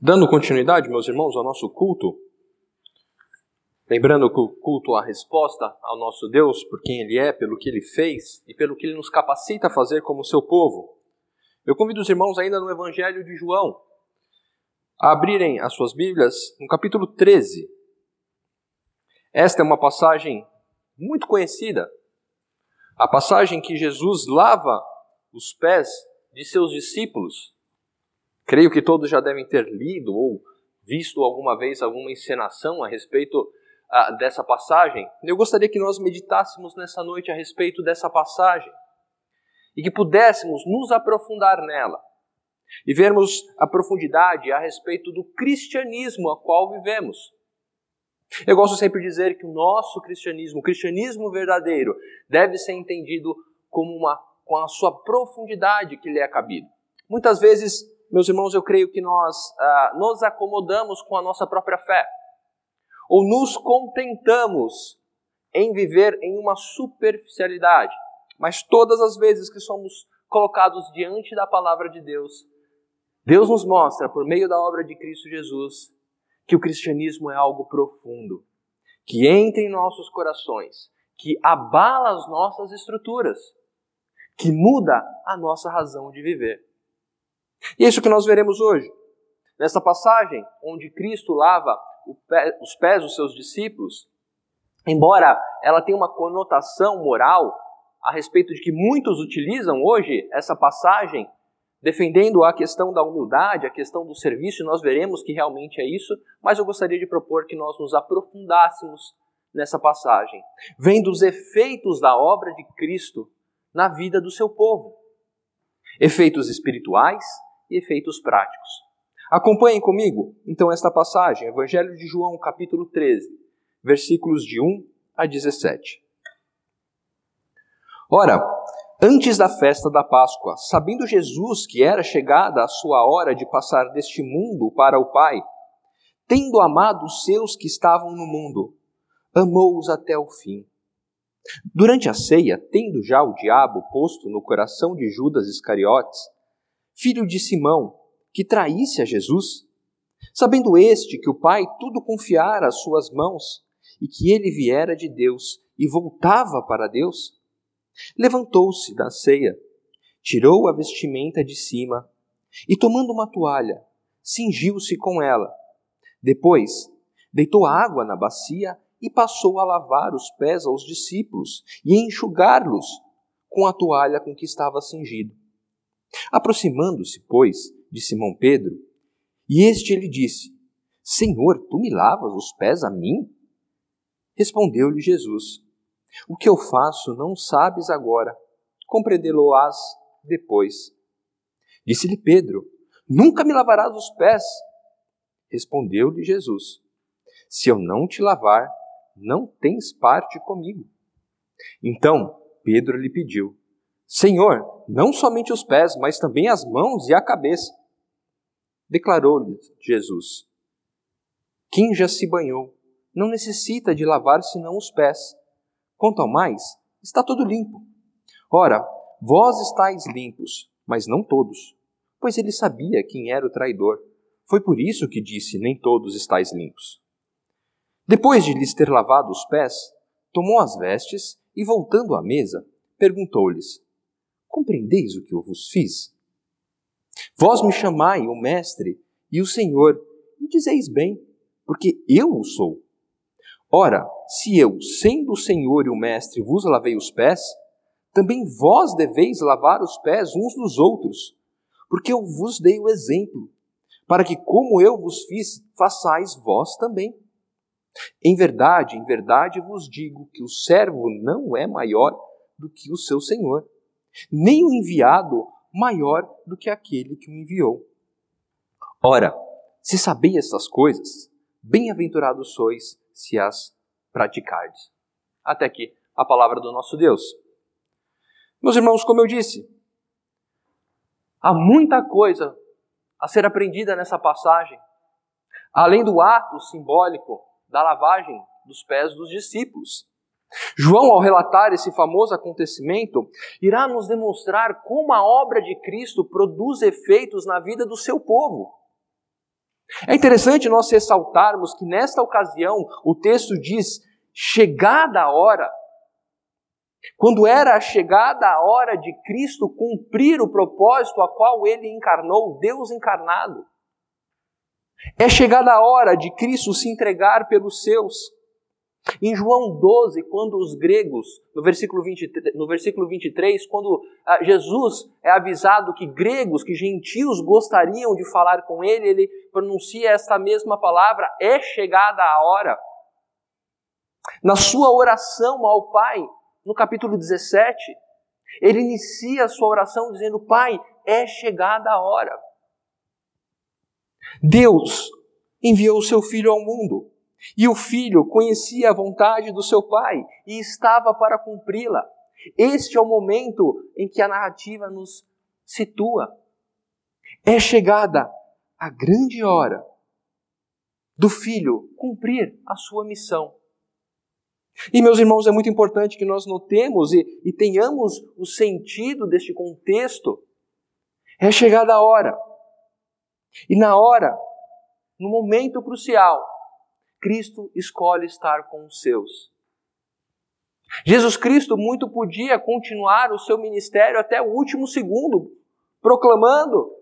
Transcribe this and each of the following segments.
Dando continuidade, meus irmãos, ao nosso culto, lembrando que o culto é a resposta ao nosso Deus por quem Ele é, pelo que Ele fez e pelo que Ele nos capacita a fazer como seu povo. Eu convido os irmãos ainda no Evangelho de João a abrirem as suas Bíblias no capítulo 13. Esta é uma passagem muito conhecida, a passagem que Jesus lava os pés de seus discípulos Creio que todos já devem ter lido ou visto alguma vez alguma encenação a respeito uh, dessa passagem. Eu gostaria que nós meditássemos nessa noite a respeito dessa passagem e que pudéssemos nos aprofundar nela e vermos a profundidade a respeito do cristianismo a qual vivemos. Eu gosto sempre de dizer que o nosso cristianismo, o cristianismo verdadeiro, deve ser entendido como uma com a sua profundidade que lhe é cabido. Muitas vezes meus irmãos, eu creio que nós ah, nos acomodamos com a nossa própria fé, ou nos contentamos em viver em uma superficialidade. Mas todas as vezes que somos colocados diante da palavra de Deus, Deus nos mostra, por meio da obra de Cristo Jesus, que o cristianismo é algo profundo, que entra em nossos corações, que abala as nossas estruturas, que muda a nossa razão de viver. E é isso que nós veremos hoje. Nessa passagem, onde Cristo lava os pés dos seus discípulos, embora ela tenha uma conotação moral a respeito de que muitos utilizam hoje essa passagem defendendo a questão da humildade, a questão do serviço, e nós veremos que realmente é isso, mas eu gostaria de propor que nós nos aprofundássemos nessa passagem, vendo os efeitos da obra de Cristo na vida do seu povo. Efeitos espirituais, e efeitos práticos. Acompanhem comigo, então, esta passagem, Evangelho de João, capítulo 13, versículos de 1 a 17. Ora, antes da festa da Páscoa, sabendo Jesus que era chegada a sua hora de passar deste mundo para o Pai, tendo amado os seus que estavam no mundo, amou-os até o fim. Durante a ceia, tendo já o diabo posto no coração de Judas Iscariotes, filho de Simão, que traísse a Jesus? Sabendo este que o Pai tudo confiara às suas mãos e que ele viera de Deus e voltava para Deus, levantou-se da ceia, tirou a vestimenta de cima e, tomando uma toalha, cingiu-se com ela. Depois, deitou água na bacia e passou a lavar os pés aos discípulos e a enxugar-los com a toalha com que estava cingido. Aproximando-se, pois, de Simão Pedro, e este lhe disse: Senhor, tu me lavas os pés a mim? Respondeu-lhe Jesus: O que eu faço não sabes agora, compreendê-lo-ás depois. Disse-lhe Pedro: Nunca me lavarás os pés. Respondeu-lhe Jesus: Se eu não te lavar, não tens parte comigo. Então Pedro lhe pediu: Senhor, não somente os pés, mas também as mãos e a cabeça. Declarou-lhe Jesus: Quem já se banhou não necessita de lavar senão os pés. Quanto ao mais, está todo limpo. Ora, vós estáis limpos, mas não todos, pois ele sabia quem era o traidor. Foi por isso que disse: Nem todos estáis limpos. Depois de lhes ter lavado os pés, tomou as vestes e, voltando à mesa, perguntou-lhes: Compreendeis o que eu vos fiz? Vós me chamai o Mestre e o Senhor, e dizeis bem, porque eu o sou. Ora, se eu, sendo o Senhor e o Mestre, vos lavei os pés, também vós deveis lavar os pés uns dos outros, porque eu vos dei o exemplo, para que, como eu vos fiz, façais vós também. Em verdade, em verdade vos digo que o servo não é maior do que o seu senhor nem o enviado maior do que aquele que o enviou. Ora, se sabeis estas coisas, bem-aventurados sois se as praticardes. Até aqui a palavra do nosso Deus. Meus irmãos, como eu disse, há muita coisa a ser aprendida nessa passagem, além do ato simbólico da lavagem dos pés dos discípulos. João, ao relatar esse famoso acontecimento, irá nos demonstrar como a obra de Cristo produz efeitos na vida do seu povo. É interessante nós ressaltarmos que nesta ocasião o texto diz chegada a hora. Quando era a chegada a hora de Cristo cumprir o propósito a qual ele encarnou, Deus encarnado. É chegada a hora de Cristo se entregar pelos seus. Em João 12, quando os gregos, no versículo, 23, no versículo 23, quando ah, Jesus é avisado que gregos, que gentios gostariam de falar com ele, ele pronuncia esta mesma palavra: é chegada a hora. Na sua oração ao Pai, no capítulo 17, ele inicia a sua oração dizendo: Pai, é chegada a hora. Deus enviou o seu Filho ao mundo e o filho conhecia a vontade do seu pai e estava para cumpri-la. Este é o momento em que a narrativa nos situa. É chegada a grande hora do filho cumprir a sua missão. E, meus irmãos, é muito importante que nós notemos e, e tenhamos o sentido deste contexto. É chegada a hora. E na hora, no momento crucial, Cristo escolhe estar com os seus. Jesus Cristo muito podia continuar o seu ministério até o último segundo, proclamando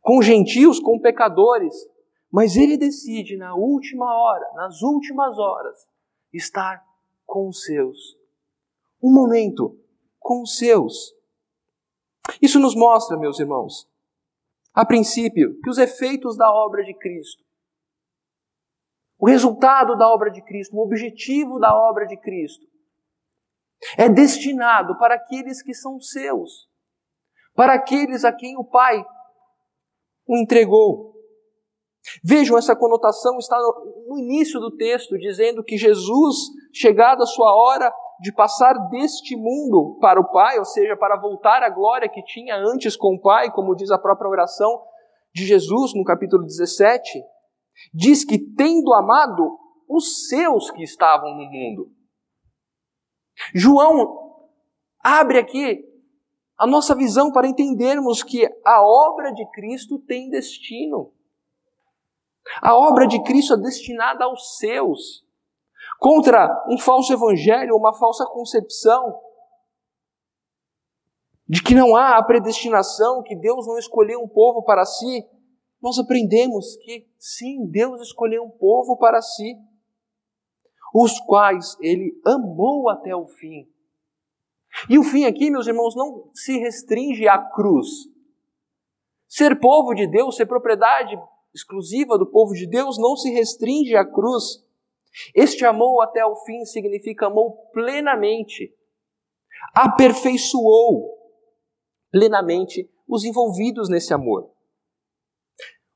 com gentios, com pecadores, mas ele decide na última hora, nas últimas horas, estar com os seus. Um momento com os seus. Isso nos mostra, meus irmãos, a princípio, que os efeitos da obra de Cristo o resultado da obra de Cristo, o objetivo da obra de Cristo, é destinado para aqueles que são seus, para aqueles a quem o Pai o entregou. Vejam, essa conotação está no início do texto, dizendo que Jesus, chegada a sua hora de passar deste mundo para o Pai, ou seja, para voltar à glória que tinha antes com o Pai, como diz a própria oração de Jesus no capítulo 17, diz que tendo amado os seus que estavam no mundo. João abre aqui a nossa visão para entendermos que a obra de Cristo tem destino. A obra de Cristo é destinada aos seus. Contra um falso evangelho, uma falsa concepção de que não há a predestinação, que Deus não escolheu um povo para si, nós aprendemos que sim, Deus escolheu um povo para si, os quais ele amou até o fim. E o fim aqui, meus irmãos, não se restringe à cruz. Ser povo de Deus, ser propriedade exclusiva do povo de Deus, não se restringe à cruz. Este amou até o fim significa amou plenamente, aperfeiçoou plenamente os envolvidos nesse amor.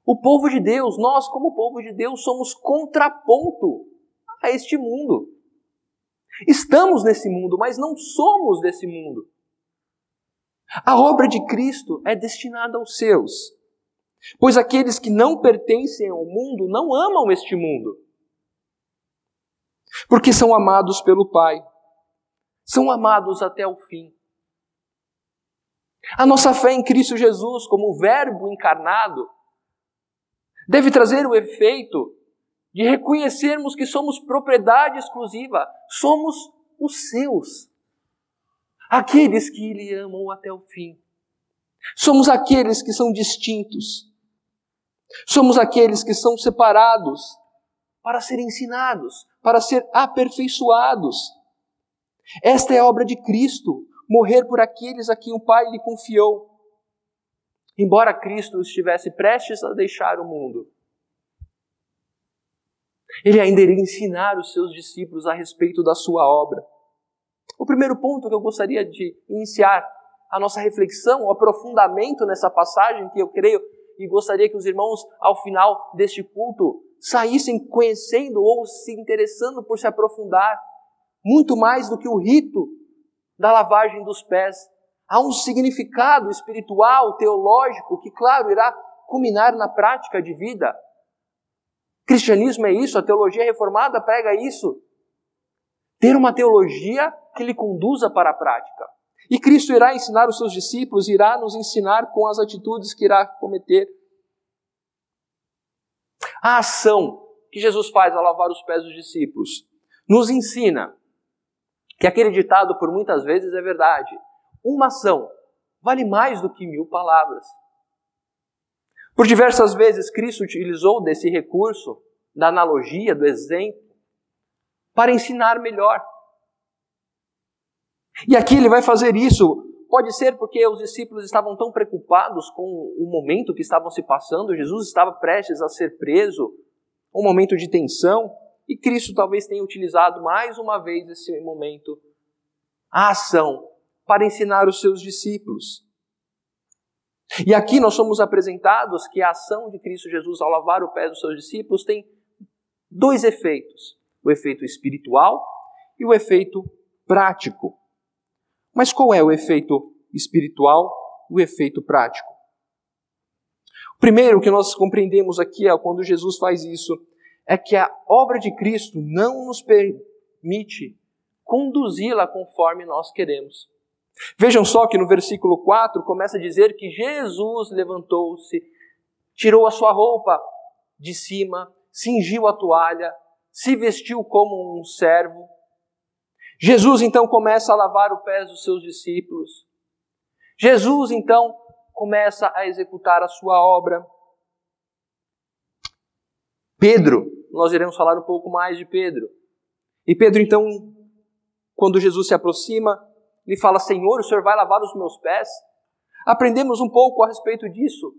O povo de Deus, nós, como povo de Deus, somos contraponto a este mundo. Estamos nesse mundo, mas não somos desse mundo. A obra de Cristo é destinada aos seus, pois aqueles que não pertencem ao mundo não amam este mundo, porque são amados pelo Pai, são amados até o fim. A nossa fé em Cristo Jesus, como Verbo encarnado, deve trazer o efeito de reconhecermos que somos propriedade exclusiva, somos os seus, aqueles que Ele amam até o fim. Somos aqueles que são distintos, somos aqueles que são separados para ser ensinados, para ser aperfeiçoados. Esta é a obra de Cristo, morrer por aqueles a quem o Pai lhe confiou. Embora Cristo estivesse prestes a deixar o mundo, ele ainda iria ensinar os seus discípulos a respeito da sua obra. O primeiro ponto que eu gostaria de iniciar a nossa reflexão, o aprofundamento nessa passagem, que eu creio e gostaria que os irmãos, ao final deste culto, saíssem conhecendo ou se interessando por se aprofundar, muito mais do que o rito da lavagem dos pés, Há um significado espiritual, teológico, que, claro, irá culminar na prática de vida. Cristianismo é isso, a teologia reformada prega isso. Ter uma teologia que lhe conduza para a prática. E Cristo irá ensinar os seus discípulos, irá nos ensinar com as atitudes que irá cometer. A ação que Jesus faz ao lavar os pés dos discípulos nos ensina que aquele ditado por muitas vezes é verdade. Uma ação vale mais do que mil palavras. Por diversas vezes, Cristo utilizou desse recurso, da analogia, do exemplo, para ensinar melhor. E aqui ele vai fazer isso. Pode ser porque os discípulos estavam tão preocupados com o momento que estavam se passando, Jesus estava prestes a ser preso, um momento de tensão, e Cristo talvez tenha utilizado mais uma vez esse momento, a ação, para ensinar os seus discípulos. E aqui nós somos apresentados que a ação de Cristo Jesus ao lavar o pé dos seus discípulos tem dois efeitos: o efeito espiritual e o efeito prático. Mas qual é o efeito espiritual e o efeito prático? O primeiro que nós compreendemos aqui é quando Jesus faz isso, é que a obra de Cristo não nos permite conduzi-la conforme nós queremos. Vejam só que no versículo 4 começa a dizer que Jesus levantou-se, tirou a sua roupa de cima, cingiu a toalha, se vestiu como um servo. Jesus então começa a lavar os pés dos seus discípulos. Jesus então começa a executar a sua obra. Pedro, nós iremos falar um pouco mais de Pedro. E Pedro então, quando Jesus se aproxima, ele fala: Senhor, o Senhor vai lavar os meus pés? Aprendemos um pouco a respeito disso.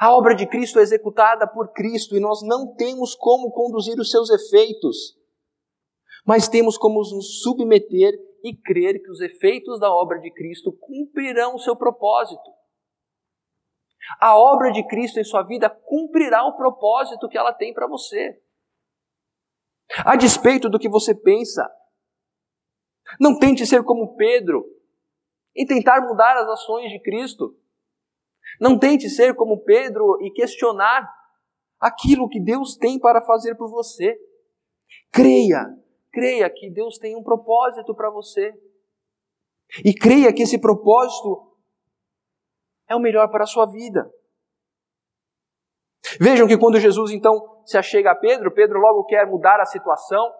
A obra de Cristo é executada por Cristo e nós não temos como conduzir os seus efeitos, mas temos como nos submeter e crer que os efeitos da obra de Cristo cumprirão o seu propósito. A obra de Cristo em sua vida cumprirá o propósito que ela tem para você. A despeito do que você pensa, não tente ser como Pedro e tentar mudar as ações de Cristo. Não tente ser como Pedro e questionar aquilo que Deus tem para fazer por você. Creia, creia que Deus tem um propósito para você. E creia que esse propósito é o melhor para a sua vida. Vejam que quando Jesus então se achega a Pedro, Pedro logo quer mudar a situação.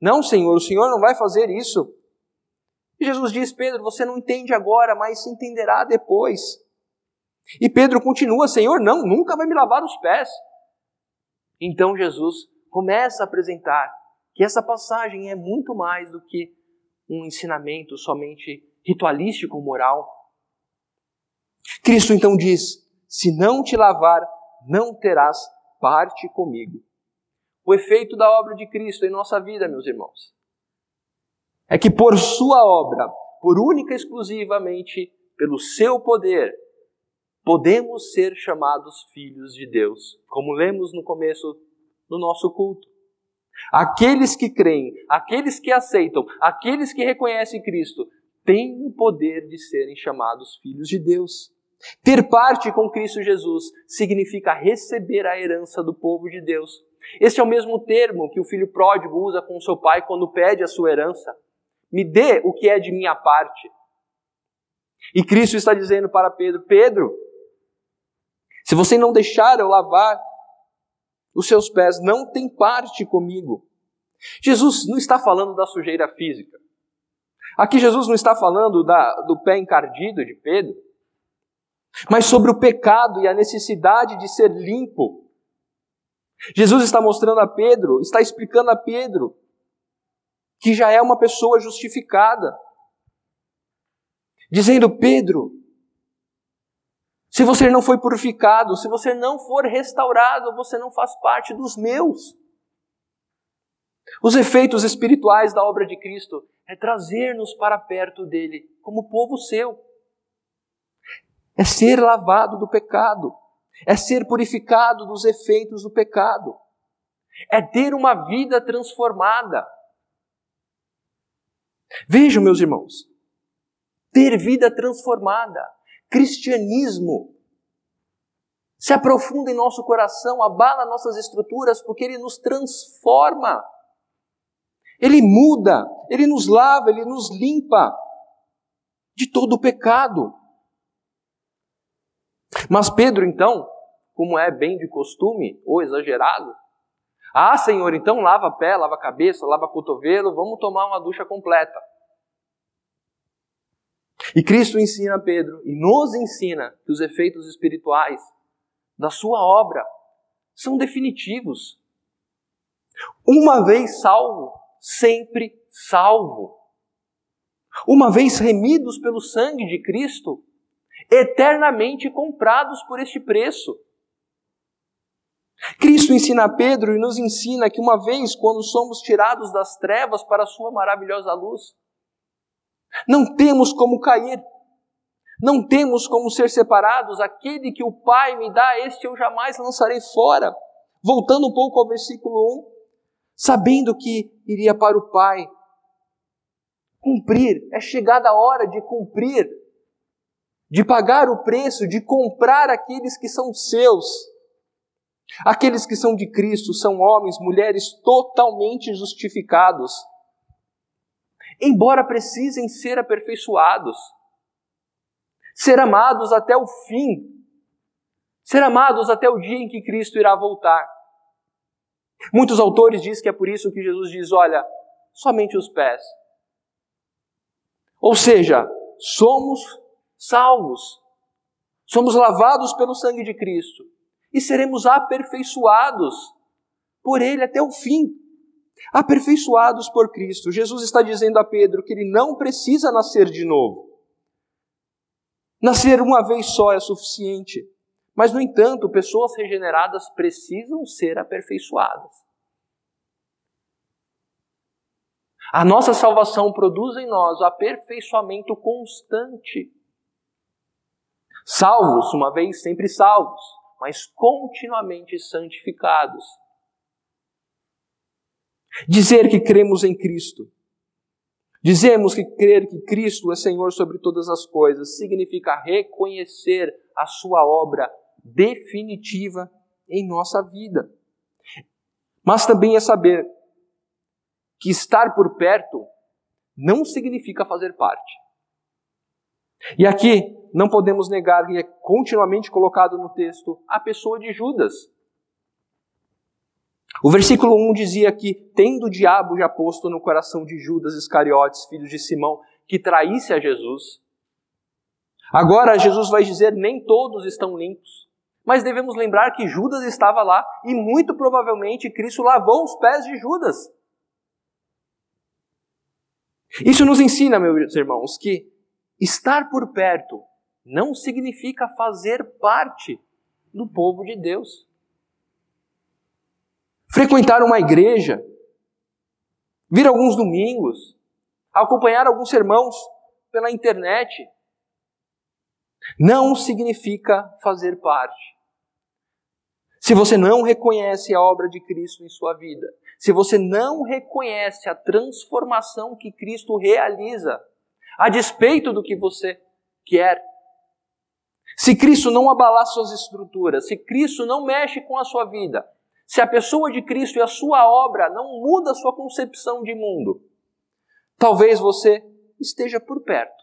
Não, Senhor, o Senhor não vai fazer isso. E Jesus diz: Pedro, você não entende agora, mas entenderá depois. E Pedro continua: Senhor, não, nunca vai me lavar os pés. Então Jesus começa a apresentar que essa passagem é muito mais do que um ensinamento somente ritualístico, moral. Cristo então diz: Se não te lavar, não terás parte comigo. O efeito da obra de Cristo em nossa vida, meus irmãos, é que por sua obra, por única e exclusivamente pelo seu poder, podemos ser chamados filhos de Deus, como lemos no começo do nosso culto. Aqueles que creem, aqueles que aceitam, aqueles que reconhecem Cristo, têm o poder de serem chamados filhos de Deus. Ter parte com Cristo Jesus significa receber a herança do povo de Deus. Esse é o mesmo termo que o filho pródigo usa com seu pai quando pede a sua herança. Me dê o que é de minha parte. E Cristo está dizendo para Pedro: Pedro, se você não deixar eu lavar os seus pés, não tem parte comigo. Jesus não está falando da sujeira física. Aqui Jesus não está falando da, do pé encardido de Pedro, mas sobre o pecado e a necessidade de ser limpo. Jesus está mostrando a Pedro, está explicando a Pedro que já é uma pessoa justificada. Dizendo, Pedro, se você não foi purificado, se você não for restaurado, você não faz parte dos meus. Os efeitos espirituais da obra de Cristo é trazer-nos para perto dele, como povo seu. É ser lavado do pecado, é ser purificado dos efeitos do pecado, é ter uma vida transformada. Vejam, meus irmãos, ter vida transformada, cristianismo, se aprofunda em nosso coração, abala nossas estruturas, porque ele nos transforma. Ele muda, ele nos lava, ele nos limpa de todo o pecado. Mas Pedro, então, como é bem de costume ou exagerado. Ah, Senhor, então lava pé, lava cabeça, lava cotovelo, vamos tomar uma ducha completa. E Cristo ensina Pedro e nos ensina que os efeitos espirituais da sua obra são definitivos. Uma vez salvo, sempre salvo. Uma vez remidos pelo sangue de Cristo, eternamente comprados por este preço. Cristo ensina a Pedro e nos ensina que uma vez, quando somos tirados das trevas para a sua maravilhosa luz, não temos como cair, não temos como ser separados. Aquele que o Pai me dá, este eu jamais lançarei fora. Voltando um pouco ao versículo 1, sabendo que iria para o Pai. Cumprir, é chegada a hora de cumprir, de pagar o preço, de comprar aqueles que são seus. Aqueles que são de Cristo são homens, mulheres totalmente justificados, embora precisem ser aperfeiçoados, ser amados até o fim, ser amados até o dia em que Cristo irá voltar. Muitos autores dizem que é por isso que Jesus diz: olha, somente os pés. Ou seja, somos salvos, somos lavados pelo sangue de Cristo e seremos aperfeiçoados por Ele até o fim. Aperfeiçoados por Cristo. Jesus está dizendo a Pedro que ele não precisa nascer de novo. Nascer uma vez só é suficiente. Mas, no entanto, pessoas regeneradas precisam ser aperfeiçoadas. A nossa salvação produz em nós o aperfeiçoamento constante. Salvos, uma vez sempre salvos, mas continuamente santificados. Dizer que cremos em Cristo, dizemos que crer que Cristo é Senhor sobre todas as coisas, significa reconhecer a Sua obra definitiva em nossa vida. Mas também é saber que estar por perto não significa fazer parte. E aqui não podemos negar que é continuamente colocado no texto a pessoa de Judas. O versículo 1 dizia que, tendo o diabo já posto no coração de Judas Iscariotes, filho de Simão, que traísse a Jesus, agora Jesus vai dizer: nem todos estão limpos. Mas devemos lembrar que Judas estava lá e muito provavelmente Cristo lavou os pés de Judas. Isso nos ensina, meus irmãos, que estar por perto não significa fazer parte do povo de Deus. Frequentar uma igreja, vir alguns domingos, acompanhar alguns sermãos pela internet, não significa fazer parte. Se você não reconhece a obra de Cristo em sua vida, se você não reconhece a transformação que Cristo realiza, a despeito do que você quer, se Cristo não abalar suas estruturas, se Cristo não mexe com a sua vida, se a pessoa de Cristo e a sua obra não muda a sua concepção de mundo, talvez você esteja por perto,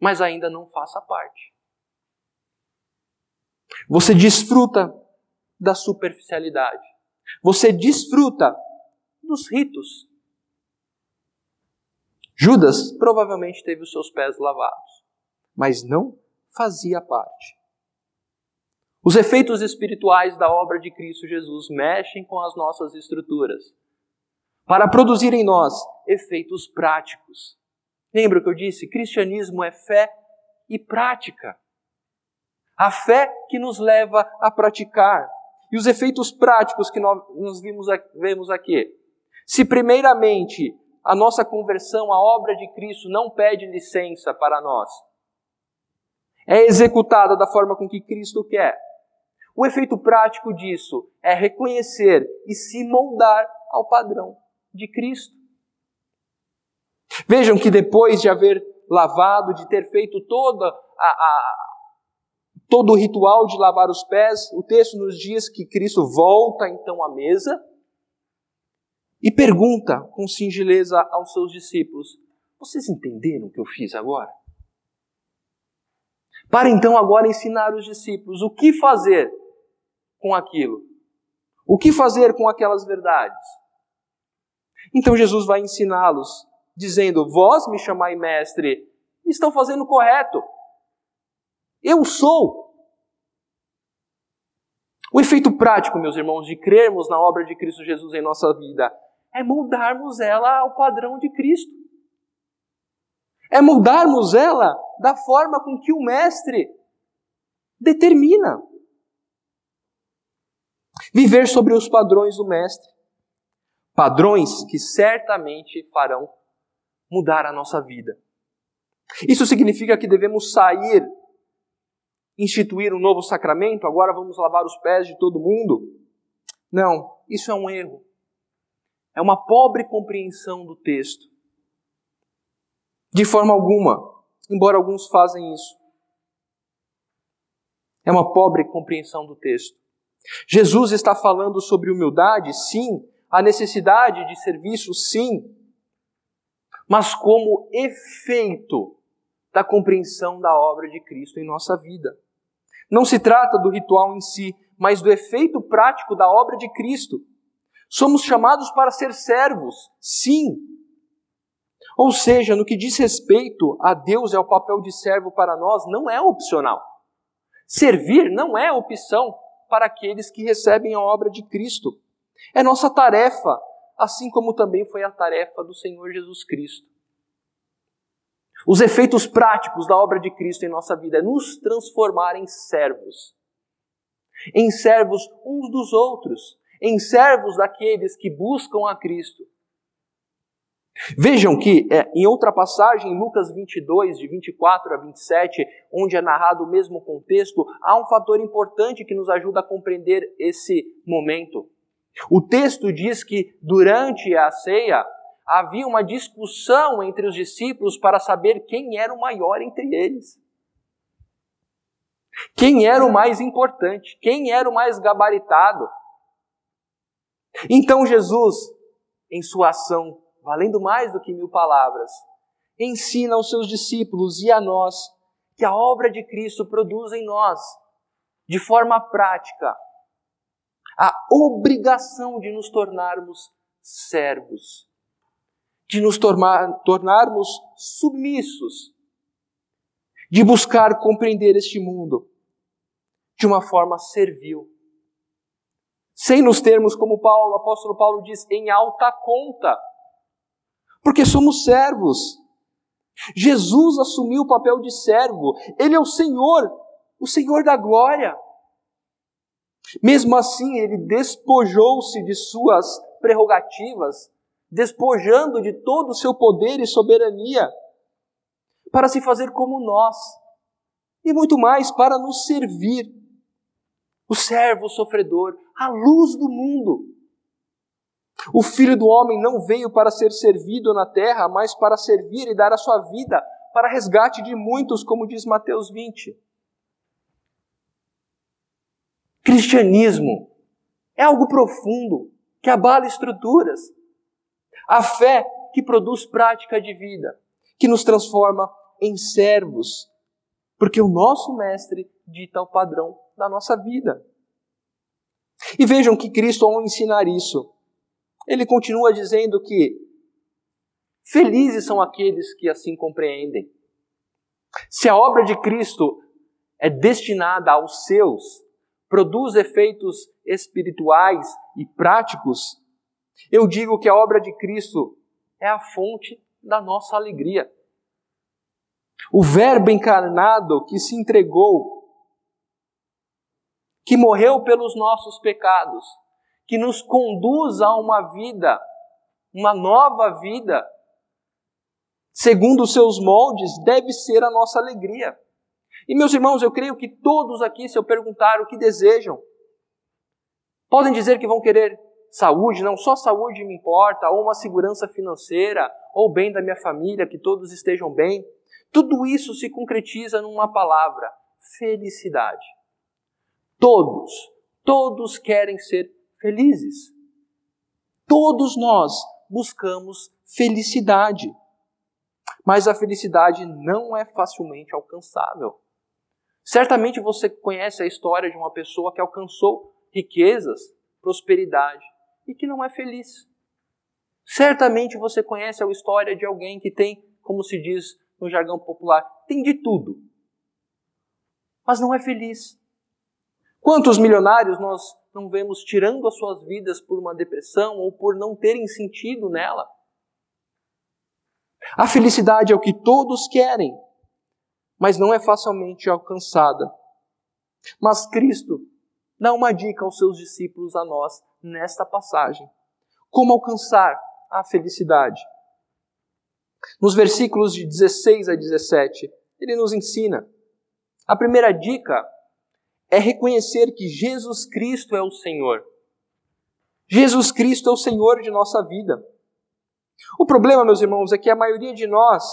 mas ainda não faça parte. Você desfruta da superficialidade. Você desfruta dos ritos. Judas provavelmente teve os seus pés lavados, mas não fazia parte. Os efeitos espirituais da obra de Cristo Jesus mexem com as nossas estruturas para produzir em nós efeitos práticos. Lembra que eu disse? Cristianismo é fé e prática. A fé que nos leva a praticar. E os efeitos práticos que nós, vimos, vemos aqui. Se, primeiramente, a nossa conversão, a obra de Cristo, não pede licença para nós, é executada da forma com que Cristo quer. O efeito prático disso é reconhecer e se moldar ao padrão de Cristo. Vejam que depois de haver lavado, de ter feito toda a, a todo o ritual de lavar os pés, o texto nos diz que Cristo volta então à mesa e pergunta com singeleza aos seus discípulos: Vocês entenderam o que eu fiz agora? Para então agora ensinar os discípulos o que fazer com aquilo? O que fazer com aquelas verdades? Então Jesus vai ensiná-los, dizendo: Vós me chamai mestre, estão fazendo correto. Eu sou. O efeito prático, meus irmãos, de crermos na obra de Cristo Jesus em nossa vida é moldarmos ela ao padrão de Cristo. É moldarmos ela da forma com que o Mestre determina. Viver sobre os padrões do Mestre. Padrões que certamente farão mudar a nossa vida. Isso significa que devemos sair, instituir um novo sacramento, agora vamos lavar os pés de todo mundo? Não, isso é um erro. É uma pobre compreensão do texto. De forma alguma, embora alguns fazem isso. É uma pobre compreensão do texto. Jesus está falando sobre humildade, sim, a necessidade de serviço, sim, mas como efeito da compreensão da obra de Cristo em nossa vida. Não se trata do ritual em si, mas do efeito prático da obra de Cristo. Somos chamados para ser servos, sim. Ou seja, no que diz respeito a Deus e ao papel de servo para nós, não é opcional. Servir não é opção para aqueles que recebem a obra de Cristo. É nossa tarefa, assim como também foi a tarefa do Senhor Jesus Cristo. Os efeitos práticos da obra de Cristo em nossa vida é nos transformar em servos. Em servos uns dos outros, em servos daqueles que buscam a Cristo. Vejam que é, em outra passagem, em Lucas 22, de 24 a 27, onde é narrado o mesmo contexto, há um fator importante que nos ajuda a compreender esse momento. O texto diz que durante a ceia havia uma discussão entre os discípulos para saber quem era o maior entre eles. Quem era o mais importante, quem era o mais gabaritado. Então Jesus, em sua ação, valendo mais do que mil palavras, ensina aos seus discípulos e a nós que a obra de Cristo produz em nós, de forma prática, a obrigação de nos tornarmos servos, de nos tornar, tornarmos submissos, de buscar compreender este mundo de uma forma servil sem nos termos, como Paulo, o apóstolo Paulo diz, em alta conta. Porque somos servos. Jesus assumiu o papel de servo. Ele é o Senhor, o Senhor da glória. Mesmo assim, ele despojou-se de suas prerrogativas, despojando de todo o seu poder e soberania, para se fazer como nós, e muito mais, para nos servir o servo sofredor, a luz do mundo. O filho do homem não veio para ser servido na terra, mas para servir e dar a sua vida para resgate de muitos, como diz Mateus 20. Cristianismo é algo profundo, que abala estruturas. A fé que produz prática de vida, que nos transforma em servos, porque o nosso mestre dita o padrão da nossa vida. E vejam que Cristo, ao ensinar isso, ele continua dizendo que felizes são aqueles que assim compreendem. Se a obra de Cristo é destinada aos seus, produz efeitos espirituais e práticos, eu digo que a obra de Cristo é a fonte da nossa alegria. O Verbo encarnado que se entregou que morreu pelos nossos pecados, que nos conduz a uma vida, uma nova vida, segundo os seus moldes, deve ser a nossa alegria. E meus irmãos, eu creio que todos aqui, se eu perguntar o que desejam, podem dizer que vão querer saúde, não só saúde me importa, ou uma segurança financeira, ou bem da minha família, que todos estejam bem. Tudo isso se concretiza numa palavra: felicidade. Todos, todos querem ser felizes. Todos nós buscamos felicidade. Mas a felicidade não é facilmente alcançável. Certamente você conhece a história de uma pessoa que alcançou riquezas, prosperidade e que não é feliz. Certamente você conhece a história de alguém que tem, como se diz no jargão popular, tem de tudo, mas não é feliz. Quantos milionários nós não vemos tirando as suas vidas por uma depressão ou por não terem sentido nela? A felicidade é o que todos querem, mas não é facilmente alcançada. Mas Cristo dá uma dica aos seus discípulos, a nós, nesta passagem. Como alcançar a felicidade? Nos versículos de 16 a 17, ele nos ensina. A primeira dica é reconhecer que Jesus Cristo é o Senhor. Jesus Cristo é o Senhor de nossa vida. O problema, meus irmãos, é que a maioria de nós,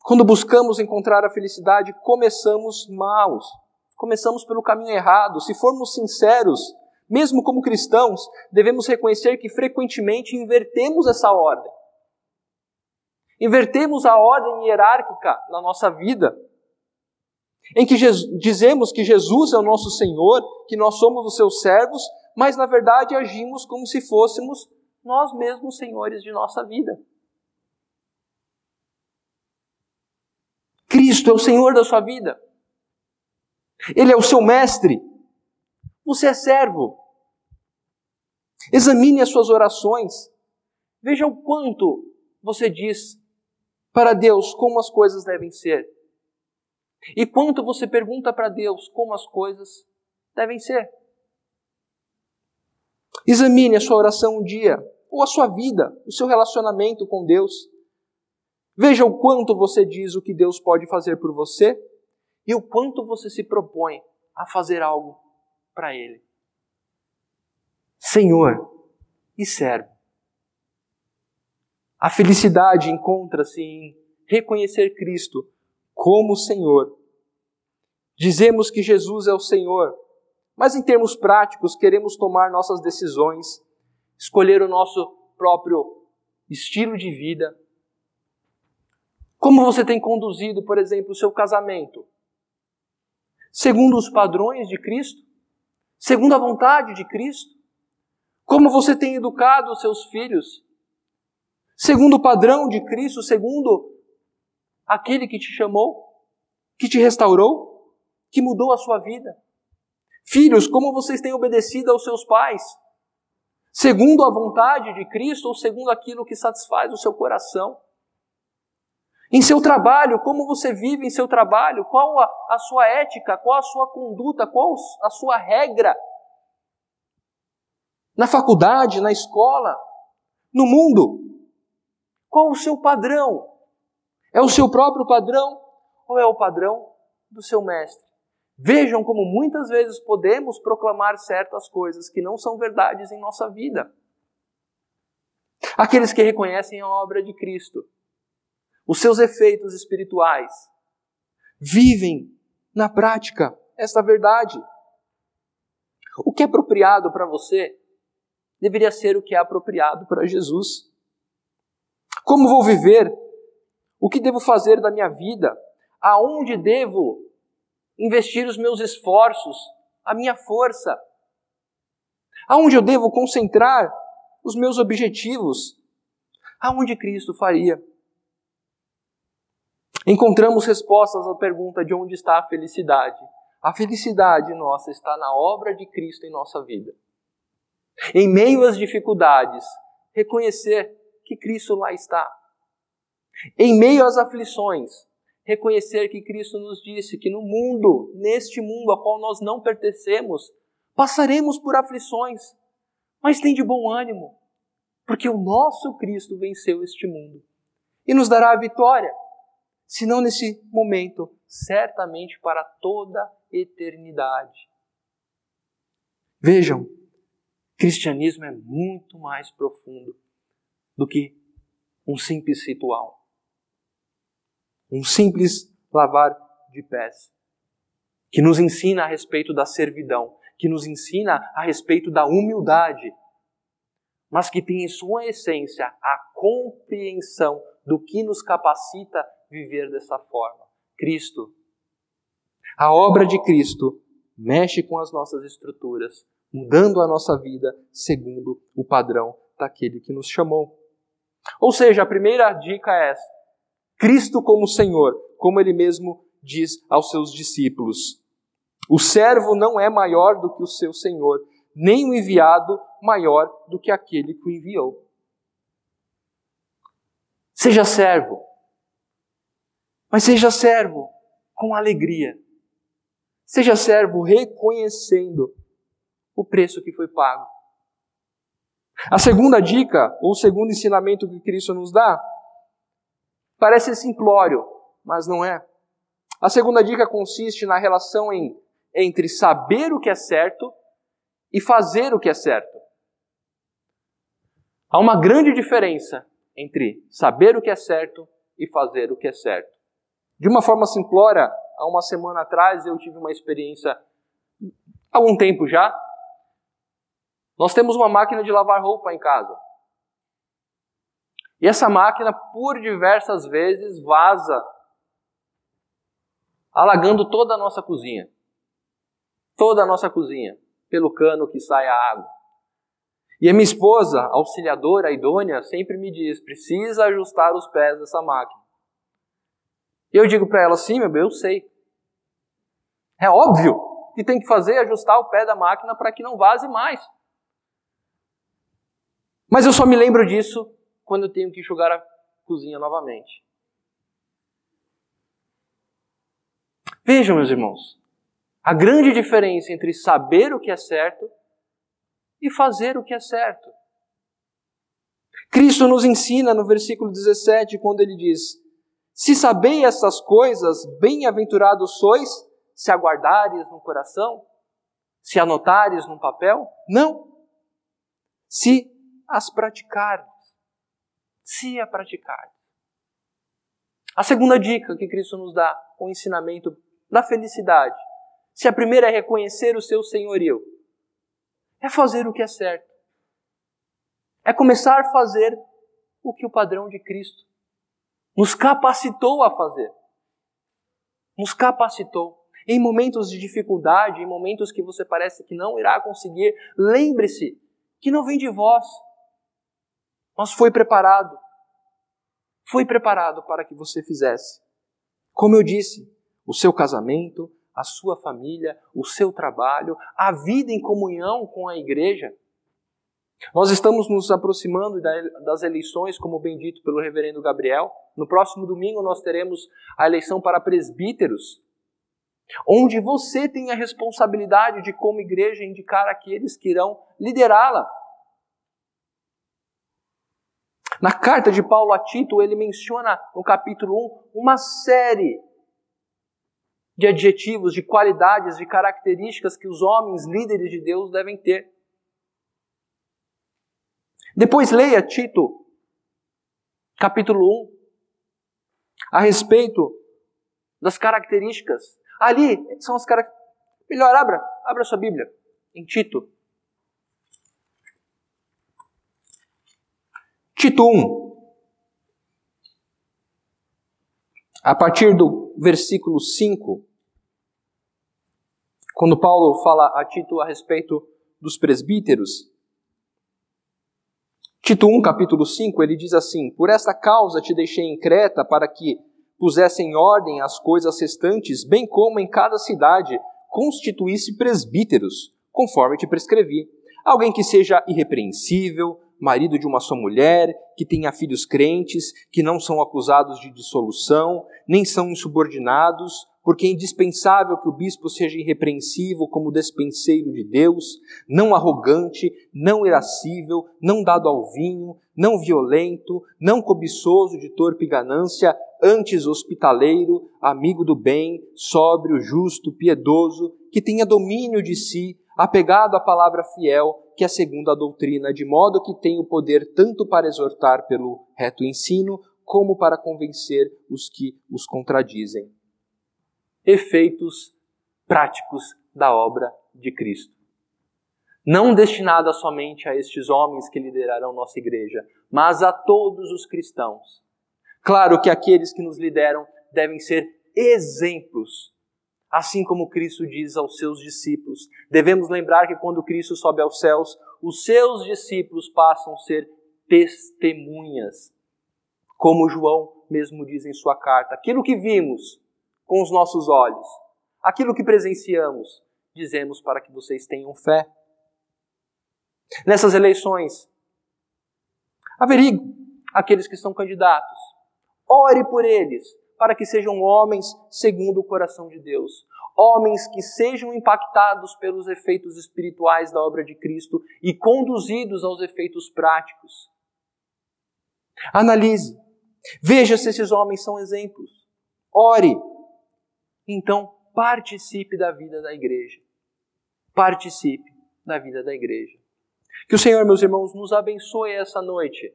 quando buscamos encontrar a felicidade, começamos maus. Começamos pelo caminho errado. Se formos sinceros, mesmo como cristãos, devemos reconhecer que frequentemente invertemos essa ordem. Invertemos a ordem hierárquica na nossa vida, em que dizemos que Jesus é o nosso Senhor, que nós somos os seus servos, mas na verdade agimos como se fôssemos nós mesmos senhores de nossa vida. Cristo é o Senhor da sua vida. Ele é o seu mestre. Você é servo. Examine as suas orações. Veja o quanto você diz para Deus como as coisas devem ser. E quanto você pergunta para Deus como as coisas devem ser. Examine a sua oração um dia ou a sua vida, o seu relacionamento com Deus. Veja o quanto você diz o que Deus pode fazer por você e o quanto você se propõe a fazer algo para Ele. Senhor e servo. A felicidade encontra-se em reconhecer Cristo como Senhor. Dizemos que Jesus é o Senhor, mas em termos práticos queremos tomar nossas decisões escolher o nosso próprio estilo de vida. Como você tem conduzido, por exemplo, o seu casamento? Segundo os padrões de Cristo? Segundo a vontade de Cristo? Como você tem educado os seus filhos? Segundo o padrão de Cristo, segundo aquele que te chamou, que te restaurou, que mudou a sua vida? Filhos, como vocês têm obedecido aos seus pais? segundo a vontade de Cristo ou segundo aquilo que satisfaz o seu coração. Em seu trabalho, como você vive em seu trabalho, qual a, a sua ética, qual a sua conduta, qual a sua regra. Na faculdade, na escola, no mundo, qual o seu padrão? É o seu próprio padrão ou é o padrão do seu mestre? Vejam como muitas vezes podemos proclamar certas coisas que não são verdades em nossa vida. Aqueles que reconhecem a obra de Cristo, os seus efeitos espirituais, vivem na prática esta verdade. O que é apropriado para você deveria ser o que é apropriado para Jesus. Como vou viver? O que devo fazer da minha vida? Aonde devo investir os meus esforços, a minha força? Aonde eu devo concentrar os meus objetivos? Aonde Cristo faria? Encontramos respostas à pergunta de onde está a felicidade. A felicidade nossa está na obra de Cristo em nossa vida. Em meio às dificuldades, reconhecer que Cristo lá está. Em meio às aflições, reconhecer que Cristo nos disse que no mundo, neste mundo a qual nós não pertencemos, passaremos por aflições, mas tem de bom ânimo, porque o nosso Cristo venceu este mundo e nos dará a vitória, se não nesse momento, certamente para toda a eternidade. Vejam, cristianismo é muito mais profundo do que um simples ritual um simples lavar de pés, que nos ensina a respeito da servidão, que nos ensina a respeito da humildade, mas que tem em sua essência a compreensão do que nos capacita viver dessa forma. Cristo. A obra de Cristo mexe com as nossas estruturas, mudando a nossa vida segundo o padrão daquele que nos chamou. Ou seja, a primeira dica é essa: Cristo como Senhor, como ele mesmo diz aos seus discípulos. O servo não é maior do que o seu Senhor, nem o enviado maior do que aquele que o enviou. Seja servo, mas seja servo com alegria. Seja servo reconhecendo o preço que foi pago. A segunda dica, ou o segundo ensinamento que Cristo nos dá, parece simplório, mas não é. A segunda dica consiste na relação em, entre saber o que é certo e fazer o que é certo. Há uma grande diferença entre saber o que é certo e fazer o que é certo. De uma forma simplória, há uma semana atrás eu tive uma experiência, há algum tempo já, nós temos uma máquina de lavar roupa em casa. E essa máquina, por diversas vezes, vaza, alagando toda a nossa cozinha. Toda a nossa cozinha, pelo cano que sai a água. E a minha esposa, auxiliadora, idônea, sempre me diz: precisa ajustar os pés dessa máquina. E eu digo para ela: sim, meu bem, eu sei. É óbvio que tem que fazer ajustar o pé da máquina para que não vaze mais. Mas eu só me lembro disso quando eu tenho que enxugar a cozinha novamente. Vejam, meus irmãos, a grande diferença entre saber o que é certo e fazer o que é certo. Cristo nos ensina no versículo 17, quando ele diz: Se sabeis essas coisas, bem-aventurados sois, se aguardares no coração, se anotares num papel? Não. Se as praticar. Se a praticar. A segunda dica que Cristo nos dá, o ensinamento da felicidade. Se a primeira é reconhecer o seu senhorio, é fazer o que é certo. É começar a fazer o que o padrão de Cristo nos capacitou a fazer. Nos capacitou. Em momentos de dificuldade, em momentos que você parece que não irá conseguir, lembre-se que não vem de vós, mas foi preparado. Foi preparado para que você fizesse. Como eu disse, o seu casamento, a sua família, o seu trabalho, a vida em comunhão com a igreja. Nós estamos nos aproximando das eleições, como bem dito pelo reverendo Gabriel. No próximo domingo nós teremos a eleição para presbíteros, onde você tem a responsabilidade de, como igreja, indicar aqueles que irão liderá-la. Na carta de Paulo a Tito, ele menciona no capítulo 1 uma série de adjetivos, de qualidades, de características que os homens líderes de Deus devem ter. Depois leia Tito, capítulo 1, a respeito das características. Ali são as características. Melhor, abra, abra sua Bíblia, em Tito. Tito 1. A partir do versículo 5, quando Paulo fala a Tito a respeito dos presbíteros, Tito 1, capítulo 5, ele diz assim: Por esta causa te deixei em Creta para que pusesse em ordem as coisas restantes, bem como em cada cidade constituísse presbíteros, conforme te prescrevi. Alguém que seja irrepreensível, marido de uma só mulher, que tenha filhos crentes, que não são acusados de dissolução, nem são insubordinados, porque é indispensável que o bispo seja irrepreensível como despenseiro de Deus, não arrogante, não irascível, não dado ao vinho, não violento, não cobiçoso de torpe ganância, antes hospitaleiro, amigo do bem, sóbrio, justo, piedoso, que tenha domínio de si, apegado à palavra fiel, que é segundo a doutrina, de modo que tem o poder tanto para exortar pelo reto ensino, como para convencer os que os contradizem. Efeitos práticos da obra de Cristo. Não destinada somente a estes homens que liderarão nossa igreja, mas a todos os cristãos. Claro que aqueles que nos lideram devem ser exemplos Assim como Cristo diz aos seus discípulos. Devemos lembrar que quando Cristo sobe aos céus, os seus discípulos passam a ser testemunhas. Como João mesmo diz em sua carta: aquilo que vimos com os nossos olhos, aquilo que presenciamos, dizemos para que vocês tenham fé. Nessas eleições, averigue aqueles que são candidatos. Ore por eles, para que sejam homens segundo o coração de Deus. Homens que sejam impactados pelos efeitos espirituais da obra de Cristo e conduzidos aos efeitos práticos. Analise. Veja se esses homens são exemplos. Ore. Então, participe da vida da igreja. Participe da vida da igreja. Que o Senhor, meus irmãos, nos abençoe essa noite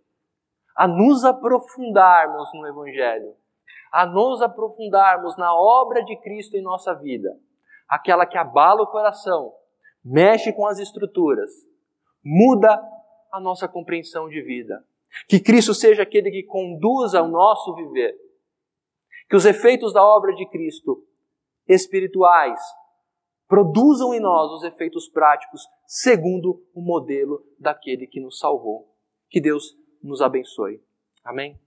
a nos aprofundarmos no Evangelho a nos aprofundarmos na obra de Cristo em nossa vida, aquela que abala o coração, mexe com as estruturas, muda a nossa compreensão de vida. Que Cristo seja aquele que conduza o nosso viver. Que os efeitos da obra de Cristo, espirituais, produzam em nós os efeitos práticos segundo o modelo daquele que nos salvou. Que Deus nos abençoe. Amém?